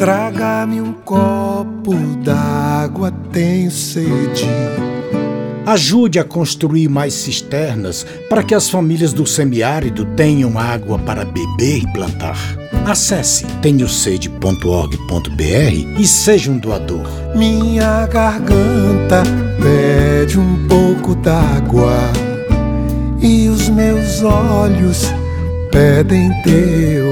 Traga-me um copo d'água, tenho sede. Ajude a construir mais cisternas para que as famílias do semiárido tenham água para beber e plantar. Acesse tenhosede.org.br e seja um doador. Minha garganta pede um pouco d'água e os meus olhos pedem teu.